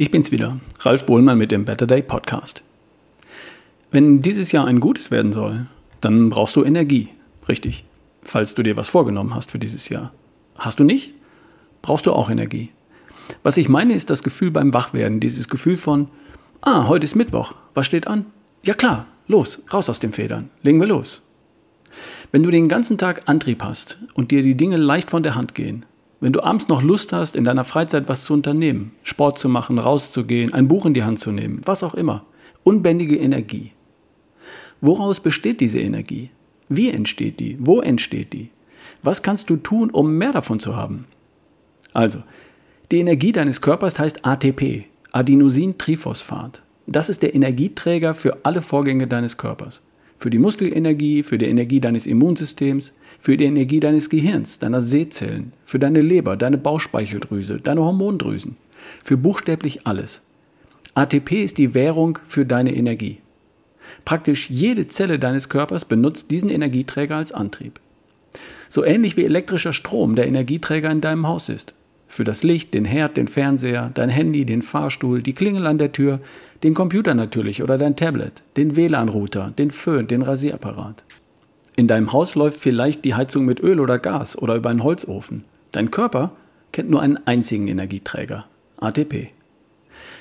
ich bin's wieder, Ralf Bohlmann mit dem Better Day Podcast. Wenn dieses Jahr ein gutes werden soll, dann brauchst du Energie, richtig, falls du dir was vorgenommen hast für dieses Jahr. Hast du nicht? Brauchst du auch Energie. Was ich meine, ist das Gefühl beim Wachwerden, dieses Gefühl von, ah, heute ist Mittwoch, was steht an? Ja klar, los, raus aus den Federn, legen wir los. Wenn du den ganzen Tag Antrieb hast und dir die Dinge leicht von der Hand gehen, wenn du abends noch Lust hast, in deiner Freizeit was zu unternehmen, Sport zu machen, rauszugehen, ein Buch in die Hand zu nehmen, was auch immer, unbändige Energie. Woraus besteht diese Energie? Wie entsteht die? Wo entsteht die? Was kannst du tun, um mehr davon zu haben? Also, die Energie deines Körpers heißt ATP, Adenosintriphosphat. Das ist der Energieträger für alle Vorgänge deines Körpers. Für die Muskelenergie, für die Energie deines Immunsystems, für die Energie deines Gehirns, deiner Sehzellen, für deine Leber, deine Bauchspeicheldrüse, deine Hormondrüsen, für buchstäblich alles. ATP ist die Währung für deine Energie. Praktisch jede Zelle deines Körpers benutzt diesen Energieträger als Antrieb. So ähnlich wie elektrischer Strom der Energieträger in deinem Haus ist. Für das Licht, den Herd, den Fernseher, dein Handy, den Fahrstuhl, die Klingel an der Tür, den Computer natürlich oder dein Tablet, den WLAN-Router, den Föhn, den Rasierapparat. In deinem Haus läuft vielleicht die Heizung mit Öl oder Gas oder über einen Holzofen. Dein Körper kennt nur einen einzigen Energieträger, ATP.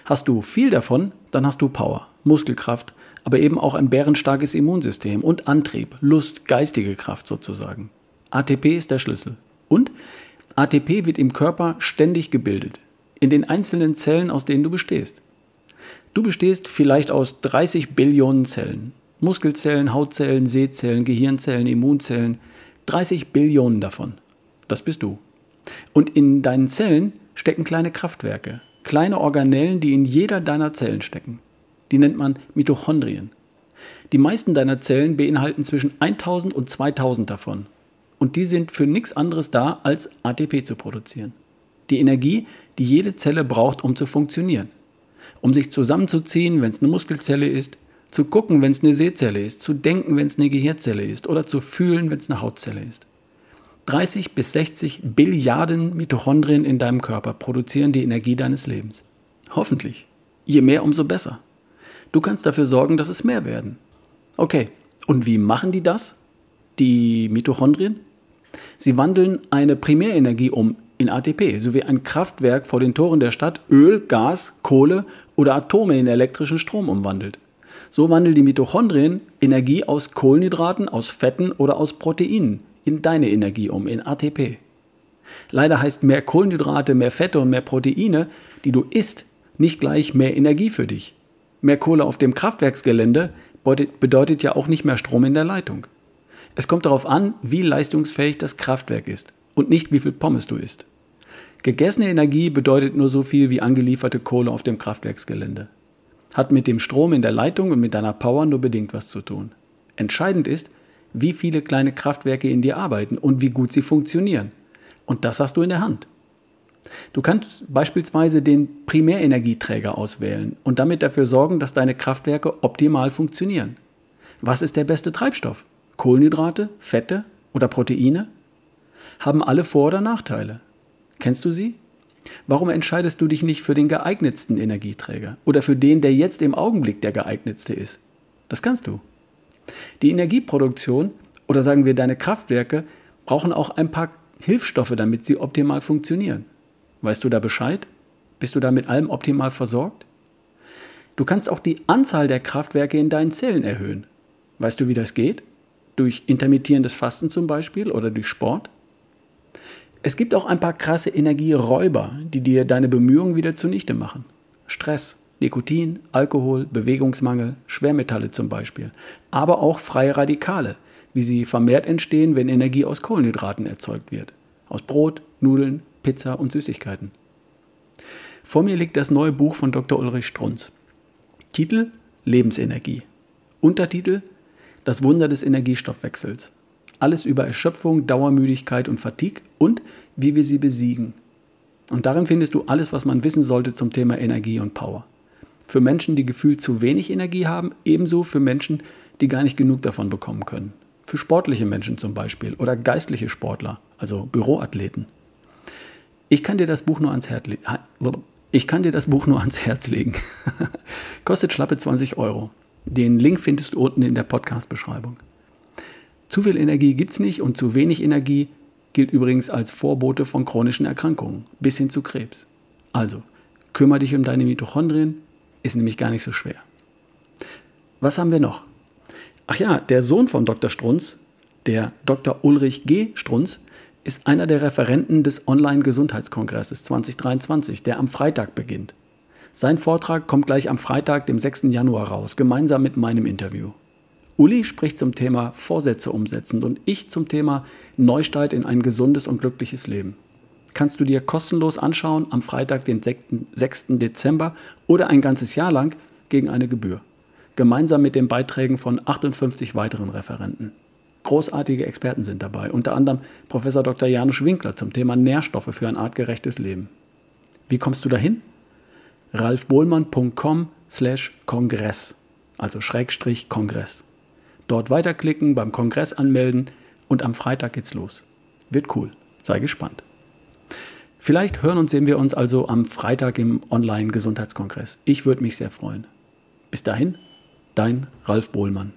Hast du viel davon, dann hast du Power, Muskelkraft, aber eben auch ein bärenstarkes Immunsystem und Antrieb, Lust, geistige Kraft sozusagen. ATP ist der Schlüssel. Und ATP wird im Körper ständig gebildet, in den einzelnen Zellen, aus denen du bestehst. Du bestehst vielleicht aus 30 Billionen Zellen. Muskelzellen, Hautzellen, Sehzellen, Gehirnzellen, Immunzellen, 30 Billionen davon. Das bist du. Und in deinen Zellen stecken kleine Kraftwerke, kleine Organellen, die in jeder deiner Zellen stecken. Die nennt man Mitochondrien. Die meisten deiner Zellen beinhalten zwischen 1000 und 2000 davon. Und die sind für nichts anderes da, als ATP zu produzieren. Die Energie, die jede Zelle braucht, um zu funktionieren. Um sich zusammenzuziehen, wenn es eine Muskelzelle ist, zu gucken, wenn es eine Sehzelle ist, zu denken, wenn es eine Gehirnzelle ist oder zu fühlen, wenn es eine Hautzelle ist. 30 bis 60 Billiarden Mitochondrien in deinem Körper produzieren die Energie deines Lebens. Hoffentlich. Je mehr, umso besser. Du kannst dafür sorgen, dass es mehr werden. Okay, und wie machen die das? Die Mitochondrien? Sie wandeln eine Primärenergie um in ATP, sowie ein Kraftwerk vor den Toren der Stadt Öl, Gas, Kohle oder Atome in elektrischen Strom umwandelt. So wandeln die Mitochondrien Energie aus Kohlenhydraten, aus Fetten oder aus Proteinen in deine Energie um, in ATP. Leider heißt mehr Kohlenhydrate, mehr Fette und mehr Proteine, die du isst, nicht gleich mehr Energie für dich. Mehr Kohle auf dem Kraftwerksgelände bedeutet ja auch nicht mehr Strom in der Leitung. Es kommt darauf an, wie leistungsfähig das Kraftwerk ist und nicht wie viel Pommes du isst. Gegessene Energie bedeutet nur so viel wie angelieferte Kohle auf dem Kraftwerksgelände hat mit dem Strom in der Leitung und mit deiner Power nur bedingt was zu tun. Entscheidend ist, wie viele kleine Kraftwerke in dir arbeiten und wie gut sie funktionieren. Und das hast du in der Hand. Du kannst beispielsweise den Primärenergieträger auswählen und damit dafür sorgen, dass deine Kraftwerke optimal funktionieren. Was ist der beste Treibstoff? Kohlenhydrate, Fette oder Proteine? Haben alle Vor- oder Nachteile. Kennst du sie? Warum entscheidest du dich nicht für den geeignetsten Energieträger oder für den, der jetzt im Augenblick der geeignetste ist? Das kannst du. Die Energieproduktion oder sagen wir deine Kraftwerke brauchen auch ein paar Hilfsstoffe, damit sie optimal funktionieren. Weißt du da Bescheid? Bist du da mit allem optimal versorgt? Du kannst auch die Anzahl der Kraftwerke in deinen Zellen erhöhen. Weißt du, wie das geht? Durch intermittierendes Fasten zum Beispiel oder durch Sport? Es gibt auch ein paar krasse Energieräuber, die dir deine Bemühungen wieder zunichte machen. Stress, Nikotin, Alkohol, Bewegungsmangel, Schwermetalle zum Beispiel, aber auch freie Radikale, wie sie vermehrt entstehen, wenn Energie aus Kohlenhydraten erzeugt wird. Aus Brot, Nudeln, Pizza und Süßigkeiten. Vor mir liegt das neue Buch von Dr. Ulrich Strunz. Titel Lebensenergie. Untertitel Das Wunder des Energiestoffwechsels. Alles über Erschöpfung, Dauermüdigkeit und Fatigue und wie wir sie besiegen. Und darin findest du alles, was man wissen sollte zum Thema Energie und Power. Für Menschen, die gefühlt zu wenig Energie haben, ebenso für Menschen, die gar nicht genug davon bekommen können. Für sportliche Menschen zum Beispiel oder geistliche Sportler, also Büroathleten. Ich kann dir das Buch nur ans Herz, Ich kann dir das Buch nur ans Herz legen. Kostet schlappe 20 Euro. Den Link findest du unten in der Podcast-Beschreibung. Zu viel Energie gibt es nicht und zu wenig Energie gilt übrigens als Vorbote von chronischen Erkrankungen bis hin zu Krebs. Also, kümmere dich um deine Mitochondrien, ist nämlich gar nicht so schwer. Was haben wir noch? Ach ja, der Sohn von Dr. Strunz, der Dr. Ulrich G. Strunz, ist einer der Referenten des Online-Gesundheitskongresses 2023, der am Freitag beginnt. Sein Vortrag kommt gleich am Freitag, dem 6. Januar raus, gemeinsam mit meinem Interview. Uli spricht zum Thema Vorsätze umsetzen und ich zum Thema Neustart in ein gesundes und glückliches Leben. Kannst du dir kostenlos anschauen am Freitag, den 6. Dezember oder ein ganzes Jahr lang gegen eine Gebühr. Gemeinsam mit den Beiträgen von 58 weiteren Referenten. Großartige Experten sind dabei, unter anderem Professor Dr. Janusz Winkler zum Thema Nährstoffe für ein artgerechtes Leben. Wie kommst du dahin? ralfbohlmann.com slash Kongress, also Schrägstrich Kongress. Dort weiterklicken, beim Kongress anmelden und am Freitag geht's los. Wird cool. Sei gespannt. Vielleicht hören und sehen wir uns also am Freitag im Online-Gesundheitskongress. Ich würde mich sehr freuen. Bis dahin, dein Ralf Bohlmann.